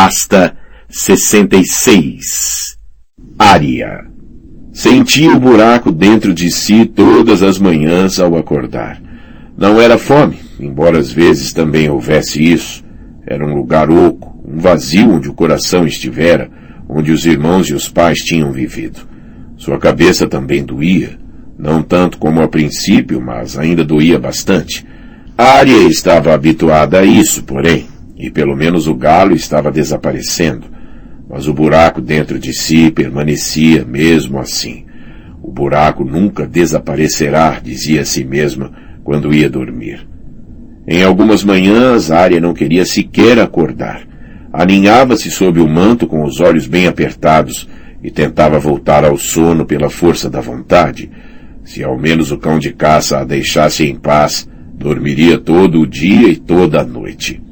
Pasta 66 Área Sentia o buraco dentro de si todas as manhãs ao acordar. Não era fome, embora às vezes também houvesse isso. Era um lugar oco, um vazio onde o coração estivera, onde os irmãos e os pais tinham vivido. Sua cabeça também doía, não tanto como a princípio, mas ainda doía bastante. A área estava habituada a isso, porém, e pelo menos o galo estava desaparecendo. Mas o buraco dentro de si permanecia mesmo assim. O buraco nunca desaparecerá, dizia a si mesma quando ia dormir. Em algumas manhãs, Arya não queria sequer acordar. Aninhava-se sob o manto com os olhos bem apertados e tentava voltar ao sono pela força da vontade. Se ao menos o cão de caça a deixasse em paz, dormiria todo o dia e toda a noite.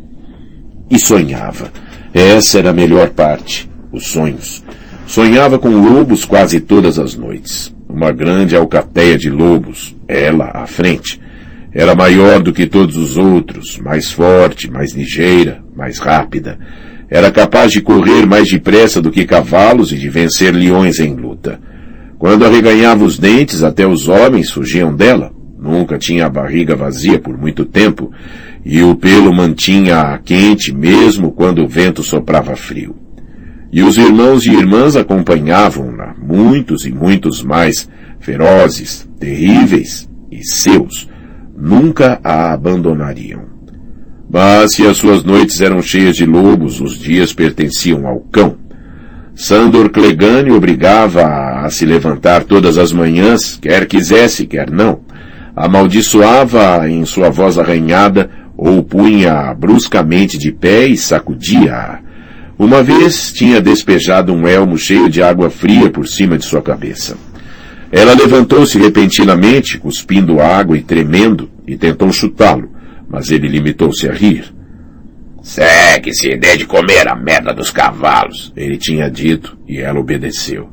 E sonhava. Essa era a melhor parte, os sonhos. Sonhava com lobos quase todas as noites. Uma grande alcateia de lobos, ela à frente. Era maior do que todos os outros, mais forte, mais ligeira, mais rápida. Era capaz de correr mais depressa do que cavalos e de vencer leões em luta. Quando arreganhava os dentes, até os homens fugiam dela. Nunca tinha a barriga vazia por muito tempo e o pelo mantinha quente mesmo quando o vento soprava frio. E os irmãos e irmãs acompanhavam-na, muitos e muitos mais, ferozes, terríveis e seus, nunca a abandonariam. Mas se as suas noites eram cheias de lobos, os dias pertenciam ao cão. Sandor Clegane obrigava a, a se levantar todas as manhãs, quer quisesse, quer não. Amaldiçoava em sua voz arranhada ou punha bruscamente de pé e sacudia-a. Uma vez tinha despejado um elmo cheio de água fria por cima de sua cabeça. Ela levantou-se repentinamente, cuspindo água e tremendo, e tentou chutá-lo, mas ele limitou-se a rir. Segue-se, dê de comer a merda dos cavalos, ele tinha dito, e ela obedeceu.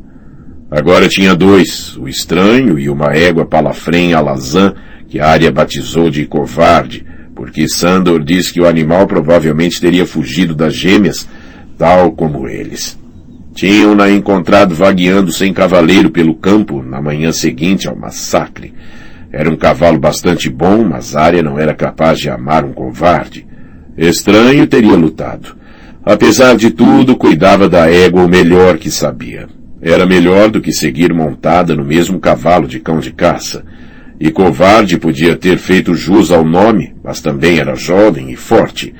Agora tinha dois, o estranho e uma égua palafrem alazã, que a área batizou de covarde, porque Sandor diz que o animal provavelmente teria fugido das gêmeas, tal como eles. Tinham-na encontrado vagueando sem cavaleiro pelo campo na manhã seguinte ao massacre. Era um cavalo bastante bom, mas Arya não era capaz de amar um covarde. Estranho teria lutado. Apesar de tudo, cuidava da égua o melhor que sabia. Era melhor do que seguir montada no mesmo cavalo de cão de caça. E covarde podia ter feito jus ao nome, mas também era jovem e forte.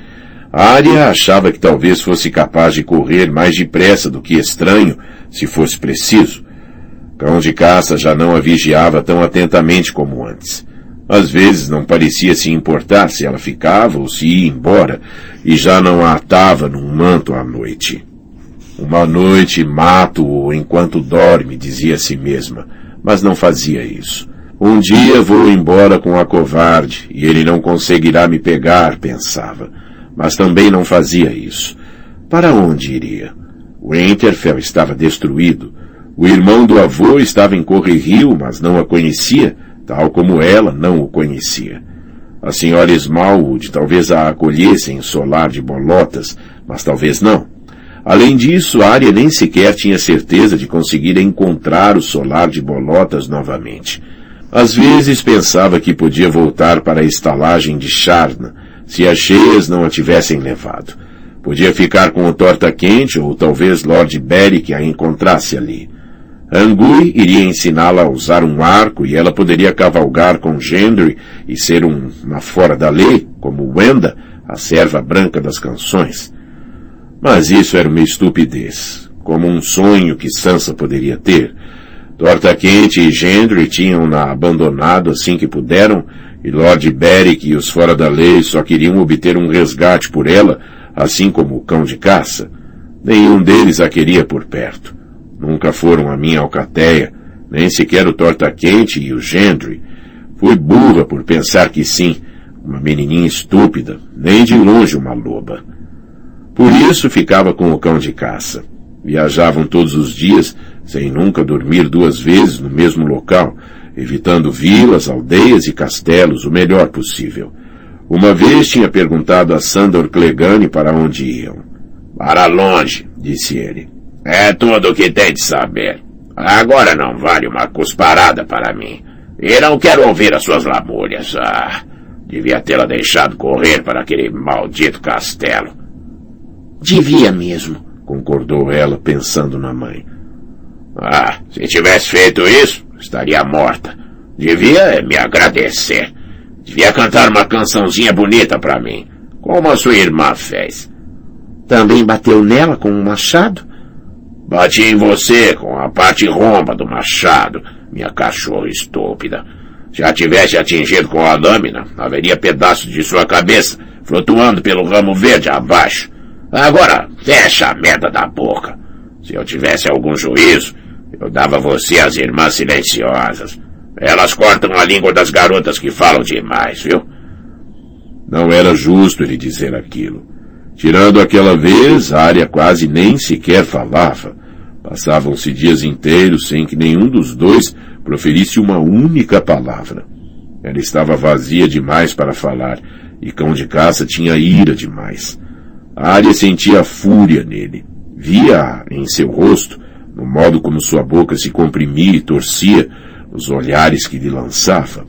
Arya achava que talvez fosse capaz de correr mais depressa do que estranho, se fosse preciso. Cão de caça já não a vigiava tão atentamente como antes. Às vezes não parecia se importar se ela ficava ou se ia embora, e já não a atava num manto à noite. Uma noite mato-o enquanto dorme, dizia a si mesma, mas não fazia isso. Um dia vou embora com a covarde e ele não conseguirá me pegar, pensava. Mas também não fazia isso. Para onde iria? O Winterfell estava destruído. O irmão do avô estava em Correrio, mas não a conhecia, tal como ela não o conhecia. A senhora Smallwood talvez a acolhesse em solar de bolotas, mas talvez não. Além disso, Arya nem sequer tinha certeza de conseguir encontrar o solar de bolotas novamente. Às vezes pensava que podia voltar para a estalagem de Charna, se as cheias não a tivessem levado. Podia ficar com o torta quente ou talvez Lord Beric a encontrasse ali. Angui iria ensiná-la a usar um arco e ela poderia cavalgar com Gendry e ser um, uma fora da lei, como Wenda, a serva branca das canções. Mas isso era uma estupidez, como um sonho que Sansa poderia ter, Torta Quente e Gendry tinham-na abandonado assim que puderam, e Lord Beric e os fora da lei só queriam obter um resgate por ela, assim como o cão de caça. Nenhum deles a queria por perto. Nunca foram a minha alcateia, nem sequer o Torta Quente e o Gendry. Fui burra por pensar que sim, uma menininha estúpida, nem de longe uma loba. Por isso ficava com o cão de caça. Viajavam todos os dias, sem nunca dormir duas vezes no mesmo local, evitando vilas, aldeias e castelos o melhor possível. Uma vez tinha perguntado a Sandor Clegane para onde iam. Para longe, disse ele. É tudo o que tem de saber. Agora não vale uma cusparada para mim. E não quero ouvir as suas lamúrias. Ah, devia tê-la deixado correr para aquele maldito castelo. Devia mesmo, concordou ela, pensando na mãe. Ah, se tivesse feito isso, estaria morta. Devia me agradecer. Devia cantar uma cançãozinha bonita para mim, como a sua irmã fez. Também bateu nela com um machado? Bati em você com a parte romba do machado, minha cachorra estúpida. Se a tivesse atingido com a lâmina, haveria pedaços de sua cabeça flutuando pelo ramo verde abaixo. Agora, fecha a merda da boca. Se eu tivesse algum juízo, eu dava você as irmãs silenciosas. Elas cortam a língua das garotas que falam demais, viu? Não era justo ele dizer aquilo. Tirando aquela vez, a área quase nem sequer falava. Passavam-se dias inteiros sem que nenhum dos dois proferisse uma única palavra. Ela estava vazia demais para falar, e cão de caça tinha ira demais. A área sentia fúria nele. Via em seu rosto, no modo como sua boca se comprimia e torcia, os olhares que lhe lançava.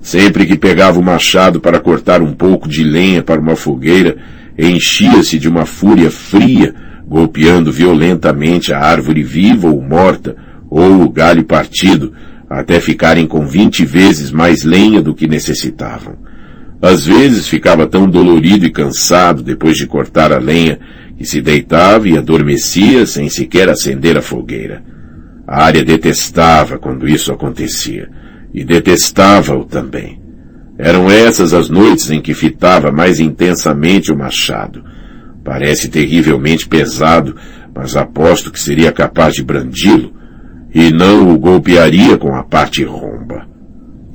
Sempre que pegava o machado para cortar um pouco de lenha para uma fogueira, enchia-se de uma fúria fria, golpeando violentamente a árvore viva ou morta, ou o galho partido, até ficarem com vinte vezes mais lenha do que necessitavam. Às vezes ficava tão dolorido e cansado depois de cortar a lenha que se deitava e adormecia sem sequer acender a fogueira. A área detestava quando isso acontecia, e detestava-o também. Eram essas as noites em que fitava mais intensamente o machado. Parece terrivelmente pesado, mas aposto que seria capaz de brandi-lo, e não o golpearia com a parte romba.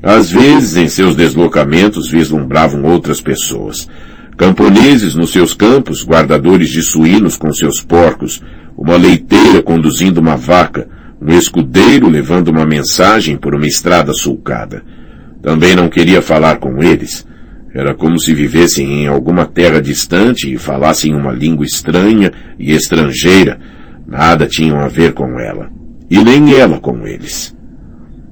Às vezes, em seus deslocamentos, vislumbravam outras pessoas. Camponeses nos seus campos, guardadores de suínos com seus porcos, uma leiteira conduzindo uma vaca, um escudeiro levando uma mensagem por uma estrada sulcada. Também não queria falar com eles. Era como se vivessem em alguma terra distante e falassem uma língua estranha e estrangeira. Nada tinham a ver com ela. E nem ela com eles.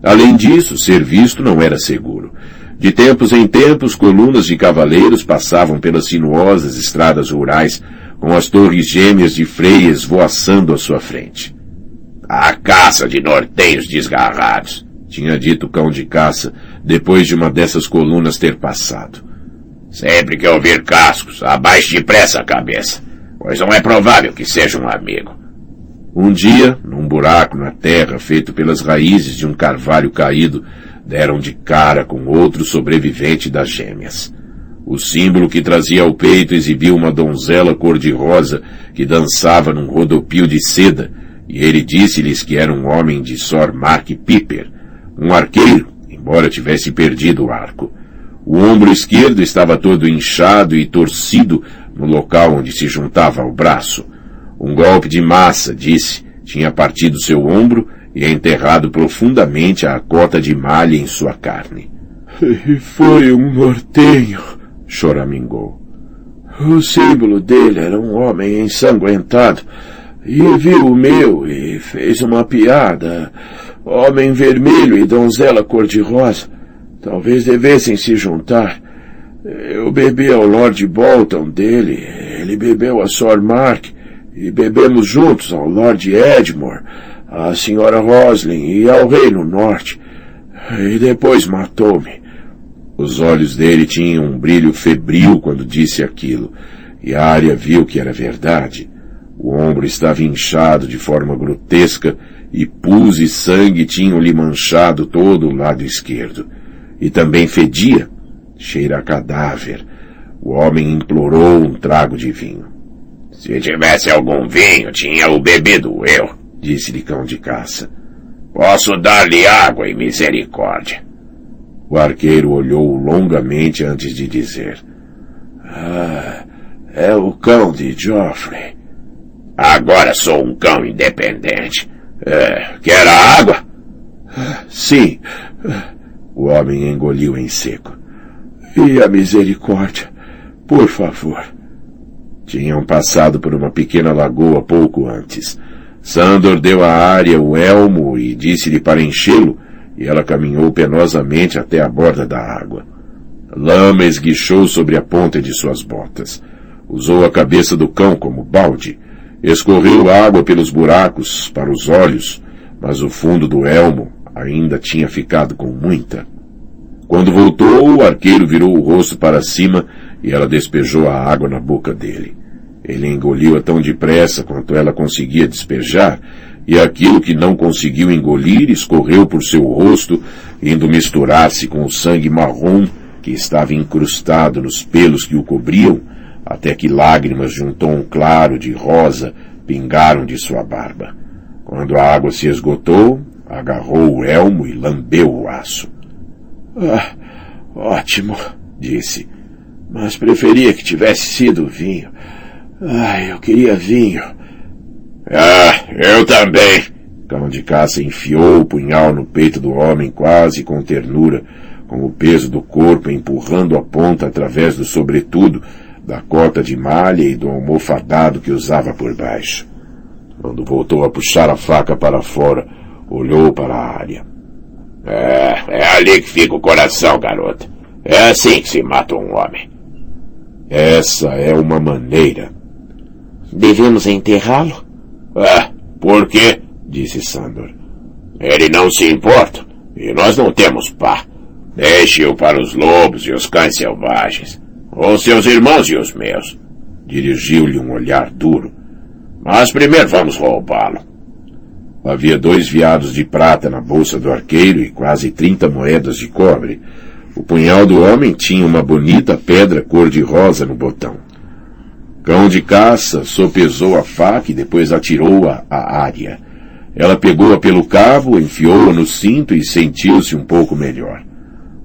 Além disso, ser visto não era seguro. De tempos em tempos, colunas de cavaleiros passavam pelas sinuosas estradas rurais, com as torres gêmeas de freias voaçando à sua frente. A caça de norteios desgarrados tinha dito o cão de caça, depois de uma dessas colunas ter passado. Sempre que ouvir cascos, abaixe depressa a cabeça, pois não é provável que seja um amigo. Um dia, num buraco na terra feito pelas raízes de um carvalho caído, deram de cara com outro sobrevivente das gêmeas. O símbolo que trazia ao peito exibiu uma donzela cor-de-rosa que dançava num rodopio de seda, e ele disse-lhes que era um homem de Sor Mark Piper, um arqueiro, embora tivesse perdido o arco. O ombro esquerdo estava todo inchado e torcido no local onde se juntava ao braço. Um golpe de massa, disse, tinha partido seu ombro e enterrado profundamente a cota de malha em sua carne. E foi um nortenho, choramingou. O símbolo dele era um homem ensanguentado, e viu o meu e fez uma piada. Homem vermelho e donzela cor-de-rosa. Talvez devessem se juntar. Eu bebi ao Lord Bolton dele, ele bebeu a Sor Mark, e bebemos juntos ao Lord Edmore, à Senhora Roslin e ao Rei no Norte. E depois matou-me. Os olhos dele tinham um brilho febril quando disse aquilo, e a área viu que era verdade. O ombro estava inchado de forma grotesca e pus e sangue tinham-lhe manchado todo o lado esquerdo. E também fedia. Cheira a cadáver. O homem implorou um trago de vinho. Se tivesse algum vinho, tinha-o bebido eu, disse-lhe cão de caça. Posso dar-lhe água e misericórdia. O arqueiro olhou longamente antes de dizer. Ah, é o cão de Geoffrey. Agora sou um cão independente. É, quer a água? Sim. O homem engoliu em seco. E a misericórdia, por favor. Tinham passado por uma pequena lagoa pouco antes. Sandor deu à área o elmo e disse-lhe para enchê-lo, e ela caminhou penosamente até a borda da água. Lama esguichou sobre a ponta de suas botas. Usou a cabeça do cão como balde. Escorreu água pelos buracos para os olhos, mas o fundo do elmo ainda tinha ficado com muita. Quando voltou, o arqueiro virou o rosto para cima e ela despejou a água na boca dele. Ele engoliu-a tão depressa quanto ela conseguia despejar, e aquilo que não conseguiu engolir escorreu por seu rosto, indo misturar-se com o sangue marrom que estava incrustado nos pelos que o cobriam, até que lágrimas de um tom claro de rosa pingaram de sua barba. Quando a água se esgotou, agarrou o elmo e lambeu o aço. Ah, ótimo, disse. Mas preferia que tivesse sido vinho. Ai, eu queria vinho. Ah, eu também. Cão de caça enfiou o punhal no peito do homem quase com ternura, com o peso do corpo empurrando a ponta através do sobretudo, da cota de malha e do almofadado que usava por baixo. Quando voltou a puxar a faca para fora, olhou para a área. É, é ali que fica o coração, garota. É assim que se mata um homem. Essa é uma maneira. Devemos enterrá-lo? Ah, por quê? Disse Sandor. Ele não se importa. E nós não temos pá. Deixe-o para os lobos e os cães selvagens. Ou seus irmãos e os meus. Dirigiu-lhe um olhar duro. Mas primeiro vamos roubá-lo. Havia dois veados de prata na bolsa do arqueiro e quase trinta moedas de cobre. O punhal do homem tinha uma bonita pedra cor-de-rosa no botão. Cão de caça sopesou a faca e depois atirou-a à área. Ela pegou-a pelo cabo, enfiou-a no cinto e sentiu-se um pouco melhor.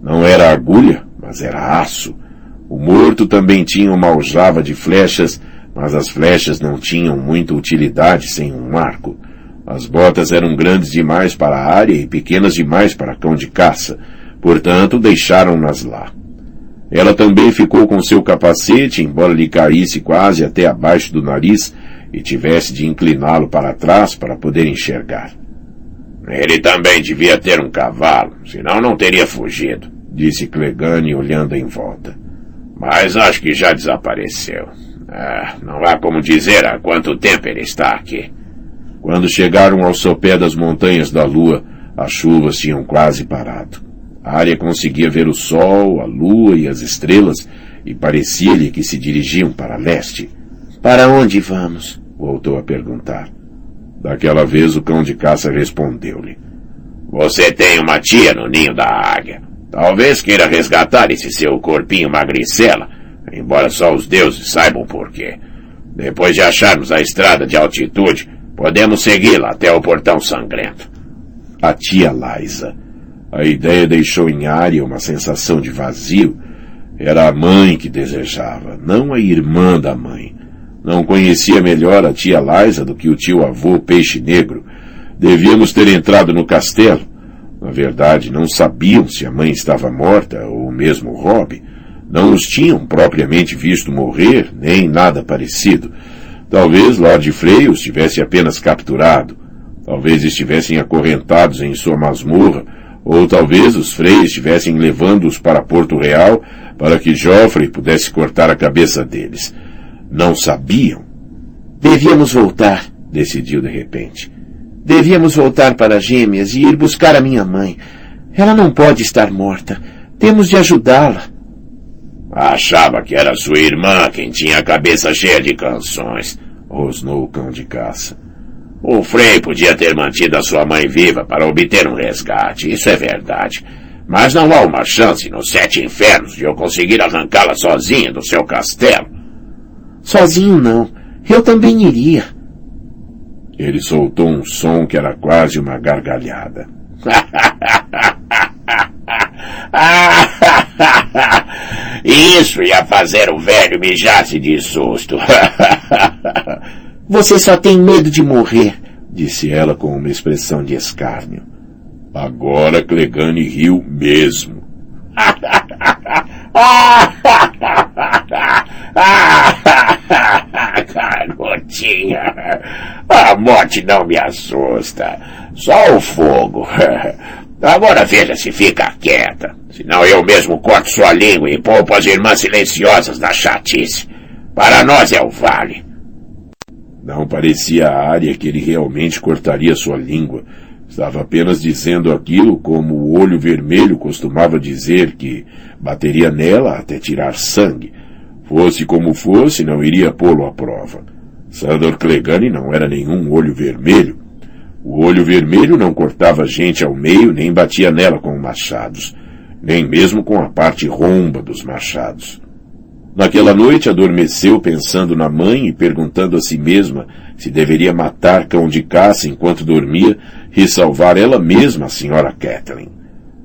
Não era agulha, mas era aço. O morto também tinha uma aljava de flechas, mas as flechas não tinham muita utilidade sem um arco. As botas eram grandes demais para a área e pequenas demais para cão de caça, portanto deixaram-nas lá. Ela também ficou com seu capacete, embora lhe caísse quase até abaixo do nariz e tivesse de incliná-lo para trás para poder enxergar. Ele também devia ter um cavalo, senão não teria fugido, disse Clegane olhando em volta. Mas acho que já desapareceu. Ah, não há como dizer há quanto tempo ele está aqui. Quando chegaram ao sopé das montanhas da lua, as chuvas tinham quase parado. A área conseguia ver o sol, a lua e as estrelas, e parecia-lhe que se dirigiam para leste. Para onde vamos? Voltou a perguntar. Daquela vez o cão de caça respondeu-lhe. Você tem uma tia no ninho da águia. Talvez queira resgatar esse seu corpinho magricela, embora só os deuses saibam por quê. Depois de acharmos a estrada de altitude, podemos segui-la até o portão sangrento. A tia Liza. A ideia deixou em área uma sensação de vazio. Era a mãe que desejava, não a irmã da mãe. Não conhecia melhor a tia Liza do que o tio avô Peixe Negro. Devíamos ter entrado no castelo. Na verdade, não sabiam se a mãe estava morta ou mesmo Rob. Não os tinham propriamente visto morrer, nem nada parecido. Talvez Lord Frey os tivesse apenas capturado. Talvez estivessem acorrentados em sua masmorra, ou talvez os Frey estivessem levando-os para Porto Real para que Joffrey pudesse cortar a cabeça deles. Não sabiam. Devíamos voltar, decidiu de repente. Devíamos voltar para Gêmeas e ir buscar a minha mãe. Ela não pode estar morta. Temos de ajudá-la. Achava que era sua irmã quem tinha a cabeça cheia de canções, rosnou o cão de caça. O Frei podia ter mantido a sua mãe viva para obter um resgate, isso é verdade. Mas não há uma chance nos sete infernos de eu conseguir arrancá-la sozinha do seu castelo. Sozinho não. Eu também iria. Ele soltou um som que era quase uma gargalhada. Isso ia fazer o velho mijar-se de susto. Você só tem medo de morrer, disse ela com uma expressão de escárnio. Agora Clegane riu mesmo. quietinha. A morte não me assusta. Só o fogo. Agora veja se fica quieta. Senão eu mesmo corto sua língua e poupo as irmãs silenciosas da chatice. Para nós é o vale. Não parecia a área que ele realmente cortaria sua língua. Estava apenas dizendo aquilo como o olho vermelho costumava dizer que bateria nela até tirar sangue. Fosse como fosse, não iria pô-lo à prova. Sandor Clegane não era nenhum olho vermelho. O olho vermelho não cortava gente ao meio nem batia nela com machados, nem mesmo com a parte romba dos machados. Naquela noite adormeceu pensando na mãe e perguntando a si mesma se deveria matar cão de caça enquanto dormia e salvar ela mesma a senhora Kathleen.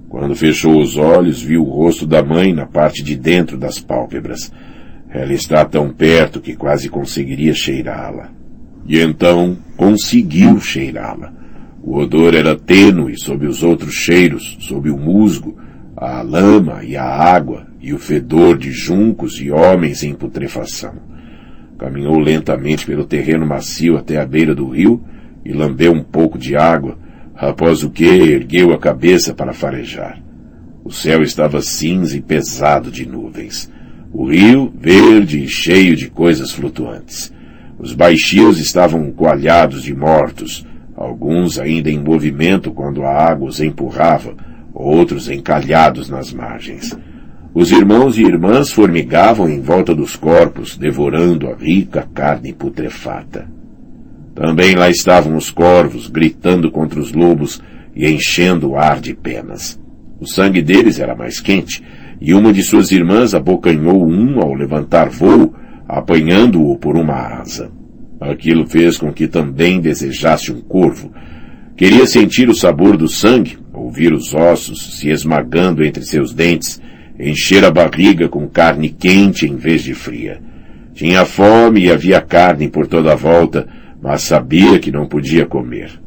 Quando fechou os olhos, viu o rosto da mãe na parte de dentro das pálpebras. Ela está tão perto que quase conseguiria cheirá-la. E então conseguiu cheirá-la. O odor era tênue sob os outros cheiros, sob o musgo, a lama e a água, e o fedor de juncos e homens em putrefação. Caminhou lentamente pelo terreno macio até a beira do rio e lambeu um pouco de água, após o que ergueu a cabeça para farejar. O céu estava cinza e pesado de nuvens. O rio, verde e cheio de coisas flutuantes. Os baixios estavam coalhados de mortos, alguns ainda em movimento quando a água os empurrava, outros encalhados nas margens. Os irmãos e irmãs formigavam em volta dos corpos, devorando a rica carne putrefata. Também lá estavam os corvos, gritando contra os lobos e enchendo o ar de penas. O sangue deles era mais quente, e uma de suas irmãs abocanhou um ao levantar voo, apanhando-o por uma asa. Aquilo fez com que também desejasse um corvo. Queria sentir o sabor do sangue, ouvir os ossos se esmagando entre seus dentes, encher a barriga com carne quente em vez de fria. Tinha fome e havia carne por toda a volta, mas sabia que não podia comer.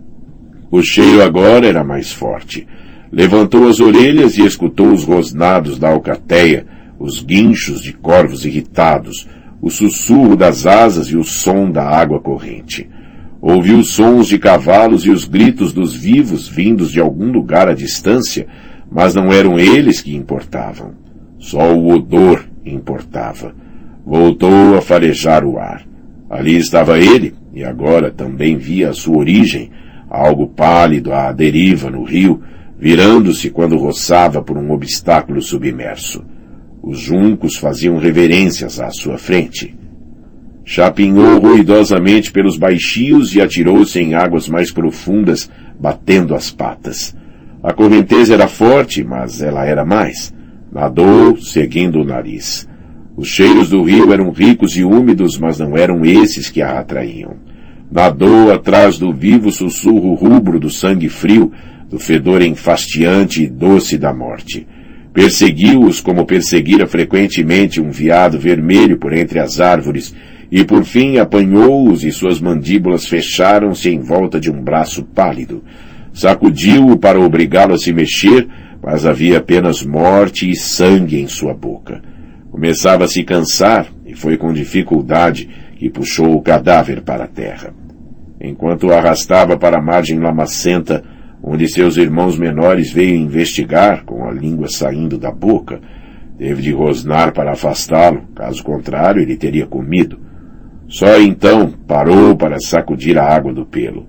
O cheiro agora era mais forte. Levantou as orelhas e escutou os rosnados da alcateia, os guinchos de corvos irritados, o sussurro das asas e o som da água corrente. Ouviu sons de cavalos e os gritos dos vivos vindos de algum lugar à distância, mas não eram eles que importavam. Só o odor importava. Voltou a farejar o ar. Ali estava ele, e agora também via a sua origem, algo pálido à deriva no rio, virando-se quando roçava por um obstáculo submerso. Os juncos faziam reverências à sua frente. Chapinhou ruidosamente pelos baixios e atirou-se em águas mais profundas, batendo as patas. A correnteza era forte, mas ela era mais. Nadou, seguindo o nariz. Os cheiros do rio eram ricos e úmidos, mas não eram esses que a atraíam. Nadou atrás do vivo sussurro rubro do sangue frio, do fedor enfastiante e doce da morte. Perseguiu-os como perseguira frequentemente um veado vermelho por entre as árvores, e por fim apanhou-os e suas mandíbulas fecharam-se em volta de um braço pálido. Sacudiu-o para obrigá-lo a se mexer, mas havia apenas morte e sangue em sua boca. Começava a se cansar e foi com dificuldade que puxou o cadáver para a terra. Enquanto o arrastava para a margem lamacenta, onde seus irmãos menores veio investigar, com a língua saindo da boca, teve de rosnar para afastá-lo, caso contrário ele teria comido. Só então parou para sacudir a água do pelo.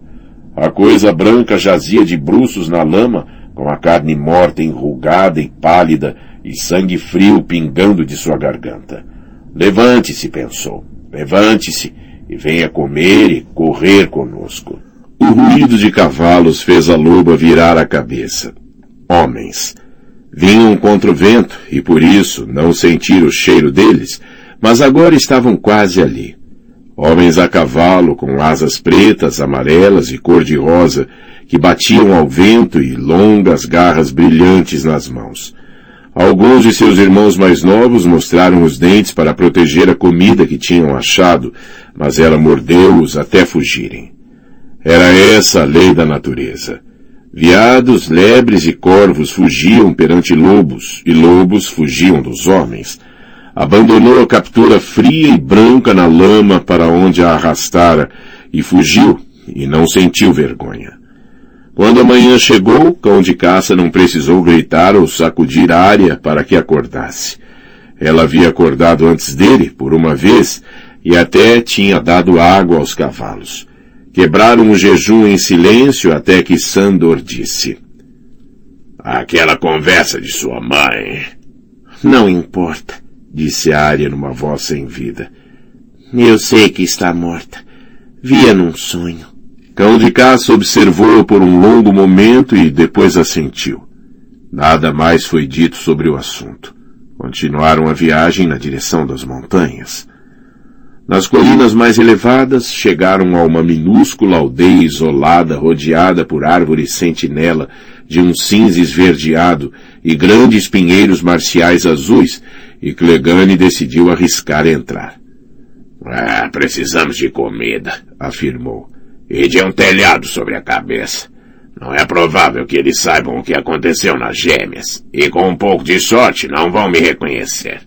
A coisa branca jazia de bruços na lama, com a carne morta enrugada e pálida e sangue frio pingando de sua garganta. Levante-se, pensou. Levante-se e venha comer e correr conosco. O ruído de cavalos fez a loba virar a cabeça. Homens. Vinham contra o vento e por isso não sentir o cheiro deles, mas agora estavam quase ali. Homens a cavalo com asas pretas, amarelas e cor-de-rosa que batiam ao vento e longas garras brilhantes nas mãos. Alguns de seus irmãos mais novos mostraram os dentes para proteger a comida que tinham achado, mas ela mordeu-os até fugirem. Era essa a lei da natureza. Viados, lebres e corvos fugiam perante lobos, e lobos fugiam dos homens. abandonou a captura fria e branca na lama para onde a arrastara e fugiu e não sentiu vergonha. Quando a manhã chegou, cão de caça não precisou gritar ou sacudir a área para que acordasse. Ela havia acordado antes dele, por uma vez, e até tinha dado água aos cavalos. Quebraram o jejum em silêncio até que Sandor disse. Aquela conversa de sua mãe. Não importa disse Arya numa voz sem vida. Eu sei que está morta. Via num sonho. Cão de caça observou por um longo momento e depois assentiu. Nada mais foi dito sobre o assunto. Continuaram a viagem na direção das montanhas. Nas colinas mais elevadas, chegaram a uma minúscula aldeia isolada, rodeada por árvores sentinela de um cinza esverdeado e grandes pinheiros marciais azuis, e Clegane decidiu arriscar entrar. Ah, precisamos de comida, afirmou. E de um telhado sobre a cabeça. Não é provável que eles saibam o que aconteceu nas gêmeas. E com um pouco de sorte não vão me reconhecer.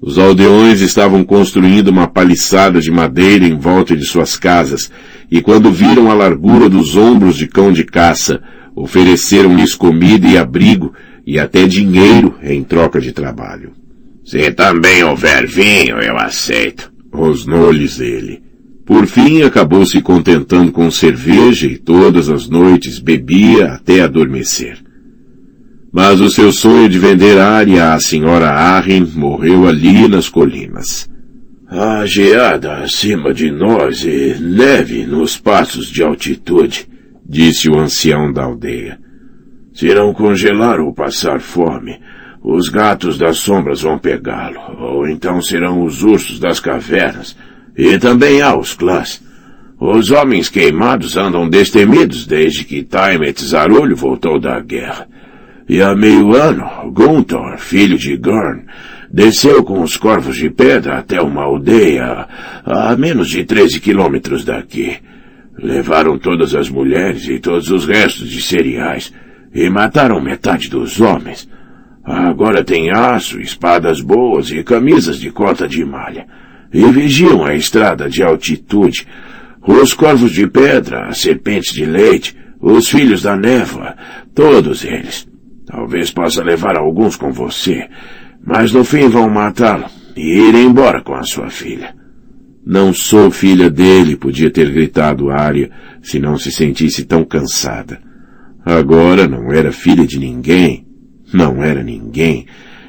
Os aldeões estavam construindo uma paliçada de madeira em volta de suas casas, e quando viram a largura dos ombros de cão de caça, ofereceram-lhes comida e abrigo, e até dinheiro em troca de trabalho. Se também houver vinho, eu aceito, rosnou-lhes ele. Por fim, acabou se contentando com cerveja e todas as noites bebia até adormecer. Mas o seu sonho de vender área à senhora Arryn morreu ali nas colinas. Há geada acima de nós e neve nos passos de altitude, disse o ancião da aldeia. Se não congelar ou passar fome, os gatos das sombras vão pegá-lo, ou então serão os ursos das cavernas. E também há os clãs. Os homens queimados andam destemidos desde que Taimet Zarulho voltou da guerra. E há meio ano, Gunthor, filho de Gorn, desceu com os corvos de pedra até uma aldeia a menos de 13 quilômetros daqui. Levaram todas as mulheres e todos os restos de cereais e mataram metade dos homens. Agora tem aço, espadas boas e camisas de cota de malha. E vigiam a estrada de altitude. Os corvos de pedra, as serpentes de leite, os filhos da névoa, todos eles. Talvez possa levar alguns com você, mas no fim vão matá-lo e ir embora com a sua filha. Não sou filha dele, podia ter gritado Arya, se não se sentisse tão cansada. Agora não era filha de ninguém, não era ninguém.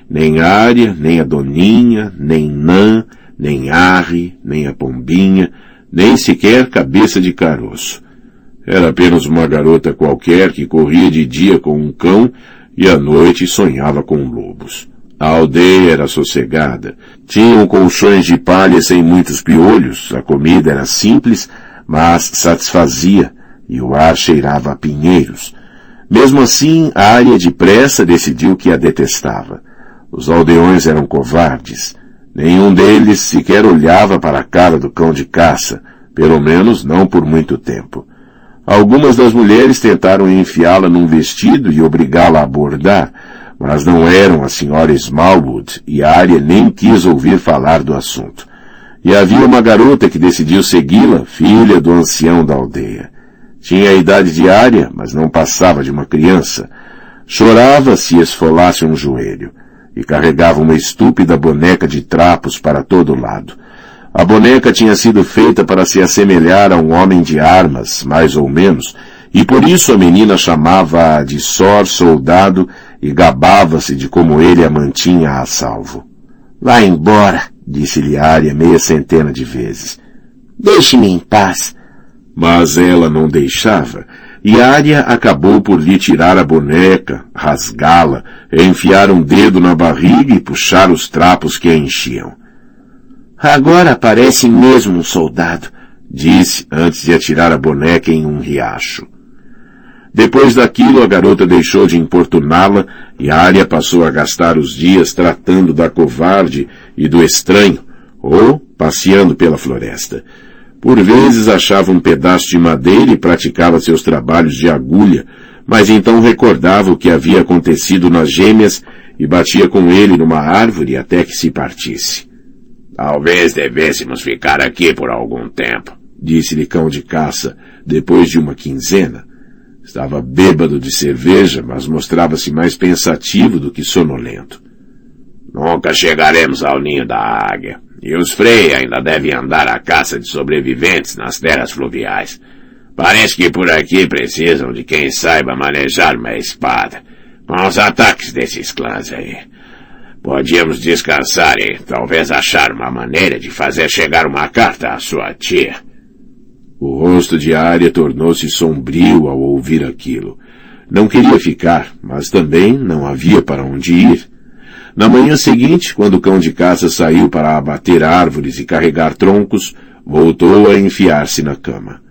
Nem Ária, nem a Doninha, nem Nã, nem Arre, nem a Pombinha, nem sequer cabeça de caroço. Era apenas uma garota qualquer que corria de dia com um cão e à noite sonhava com lobos. A aldeia era sossegada. Tinham colchões de palha sem muitos piolhos, a comida era simples, mas satisfazia, e o ar cheirava a pinheiros. Mesmo assim, a área depressa decidiu que a detestava. Os aldeões eram covardes. Nenhum deles sequer olhava para a cara do cão de caça, pelo menos não por muito tempo. Algumas das mulheres tentaram enfiá-la num vestido e obrigá-la a abordar, mas não eram a senhora Smallwood e a área nem quis ouvir falar do assunto. E havia uma garota que decidiu segui-la, filha do ancião da aldeia. Tinha a idade diária, mas não passava de uma criança. Chorava se esfolasse um joelho e carregava uma estúpida boneca de trapos para todo lado. A boneca tinha sido feita para se assemelhar a um homem de armas, mais ou menos, e por isso a menina chamava-a de Sor Soldado e gabava-se de como ele a mantinha a salvo. Vá embora, disse-lhe Arya meia centena de vezes. Deixe-me em paz. Mas ela não deixava, e Arya acabou por lhe tirar a boneca, rasgá-la, enfiar um dedo na barriga e puxar os trapos que a enchiam. Agora parece mesmo um soldado, disse antes de atirar a boneca em um riacho. Depois daquilo, a garota deixou de importuná-la e Arya passou a gastar os dias tratando da covarde e do estranho, ou passeando pela floresta. Por vezes achava um pedaço de madeira e praticava seus trabalhos de agulha, mas então recordava o que havia acontecido nas gêmeas e batia com ele numa árvore até que se partisse. Talvez devêssemos ficar aqui por algum tempo, disse-lhe cão de caça, depois de uma quinzena. Estava bêbado de cerveja, mas mostrava-se mais pensativo do que sonolento. Nunca chegaremos ao ninho da águia. E os Frei ainda devem andar à caça de sobreviventes nas terras fluviais. Parece que por aqui precisam de quem saiba manejar uma espada. Com os ataques desses clãs aí. Podíamos descansar e talvez achar uma maneira de fazer chegar uma carta à sua tia. O rosto de Arya tornou-se sombrio ao ouvir aquilo. Não queria ficar, mas também não havia para onde ir. Na manhã seguinte, quando o cão de caça saiu para abater árvores e carregar troncos, voltou a enfiar-se na cama.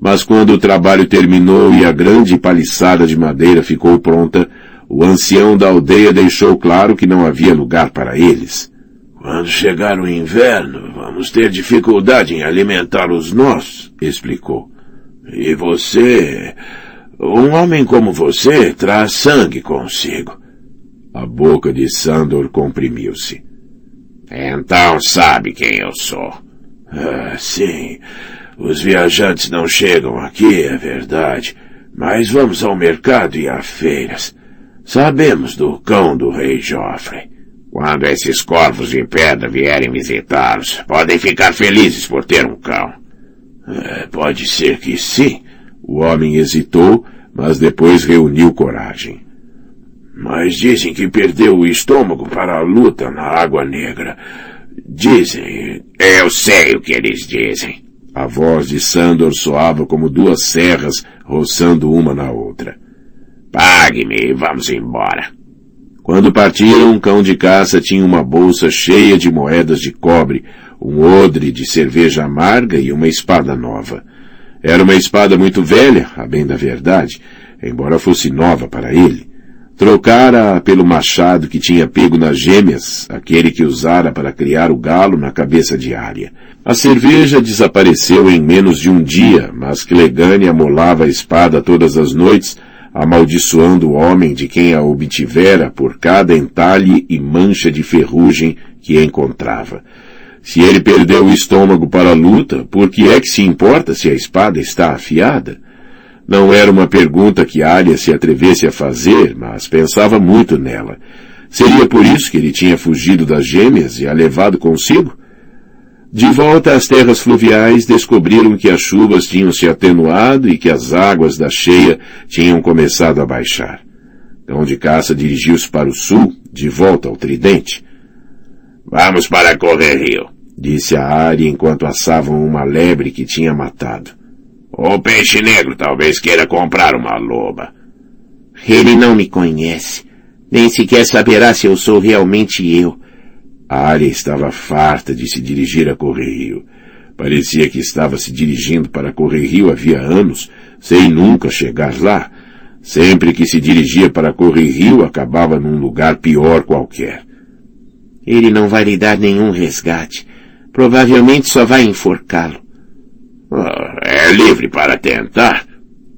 Mas quando o trabalho terminou e a grande paliçada de madeira ficou pronta, o ancião da aldeia deixou claro que não havia lugar para eles. Quando chegar o inverno, vamos ter dificuldade em alimentar os nossos, explicou. E você, um homem como você, traz sangue consigo. A boca de Sandor comprimiu-se. Então sabe quem eu sou. Ah, sim. Os viajantes não chegam aqui, é verdade, mas vamos ao mercado e a feiras. Sabemos do cão do rei Joffrey. Quando esses corvos de pedra vierem visitá-los, podem ficar felizes por ter um cão. É, pode ser que sim. O homem hesitou, mas depois reuniu coragem. Mas dizem que perdeu o estômago para a luta na Água Negra. Dizem. Eu sei o que eles dizem. A voz de Sandor soava como duas serras roçando uma na outra. Pague-me e vamos embora. Quando partiram, um cão de caça tinha uma bolsa cheia de moedas de cobre, um odre de cerveja amarga e uma espada nova. Era uma espada muito velha, a bem da verdade, embora fosse nova para ele. Trocara pelo machado que tinha pego nas gêmeas, aquele que usara para criar o galo na cabeça de Arya. A cerveja desapareceu em menos de um dia, mas Clegane amolava a espada todas as noites, amaldiçoando o homem de quem a obtivera por cada entalhe e mancha de ferrugem que encontrava. Se ele perdeu o estômago para a luta, por que é que se importa se a espada está afiada? Não era uma pergunta que Arya se atrevesse a fazer, mas pensava muito nela. Seria por isso que ele tinha fugido das gêmeas e a levado consigo? De volta às terras fluviais, descobriram que as chuvas tinham se atenuado e que as águas da cheia tinham começado a baixar. Cão de caça dirigiu-se para o sul, de volta ao tridente. Vamos para Correr Rio, disse a Arya enquanto assavam uma lebre que tinha matado. O peixe negro talvez queira comprar uma loba. Ele não me conhece. Nem sequer saberá se eu sou realmente eu. A área estava farta de se dirigir a Correio. Parecia que estava se dirigindo para Correio havia anos, sem nunca chegar lá. Sempre que se dirigia para Correio, acabava num lugar pior qualquer. Ele não vai lhe dar nenhum resgate. Provavelmente só vai enforcá-lo. É livre para tentar.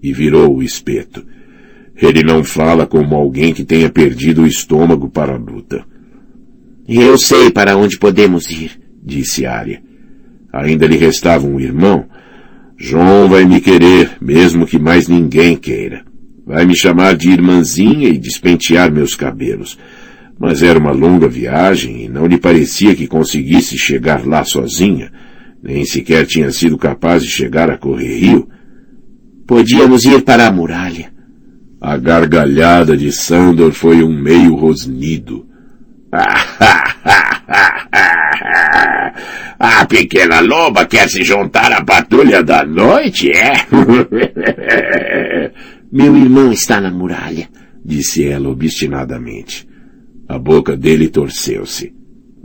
E virou o espeto. Ele não fala como alguém que tenha perdido o estômago para a luta. Eu sei para onde podemos ir, disse Arya. Ainda lhe restava um irmão. João vai me querer, mesmo que mais ninguém queira. Vai me chamar de irmãzinha e despentear meus cabelos. Mas era uma longa viagem e não lhe parecia que conseguisse chegar lá sozinha. Nem sequer tinha sido capaz de chegar a Correio. Podíamos ir para a muralha. A gargalhada de Sandor foi um meio rosnido. a pequena loba quer se juntar à patrulha da noite, é? Meu irmão está na muralha, disse ela obstinadamente. A boca dele torceu-se.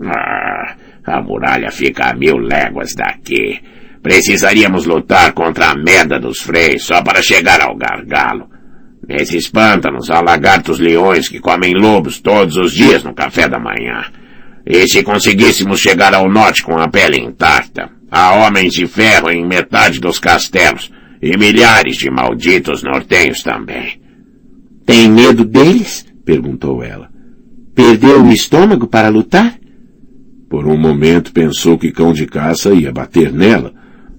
Ah, a muralha fica a mil léguas daqui. Precisaríamos lutar contra a merda dos freios só para chegar ao gargalo. Nesses pântanos há lagartos leões que comem lobos todos os dias no café da manhã. E se conseguíssemos chegar ao norte com a pele intacta, há homens de ferro em metade dos castelos e milhares de malditos nortenhos também. Tem medo deles? perguntou ela. Perdeu o estômago para lutar? Por um momento pensou que cão de caça ia bater nela,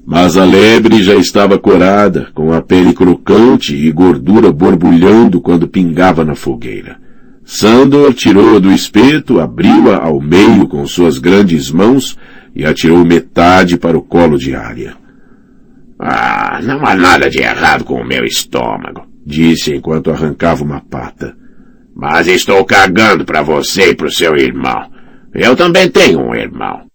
mas a lebre já estava corada, com a pele crocante e gordura borbulhando quando pingava na fogueira. Sandor tirou-a do espeto, abriu-a ao meio com suas grandes mãos e atirou metade para o colo de Arya. Ah, não há nada de errado com o meu estômago, disse enquanto arrancava uma pata. Mas estou cagando para você e para o seu irmão. Eu também tenho um irmão.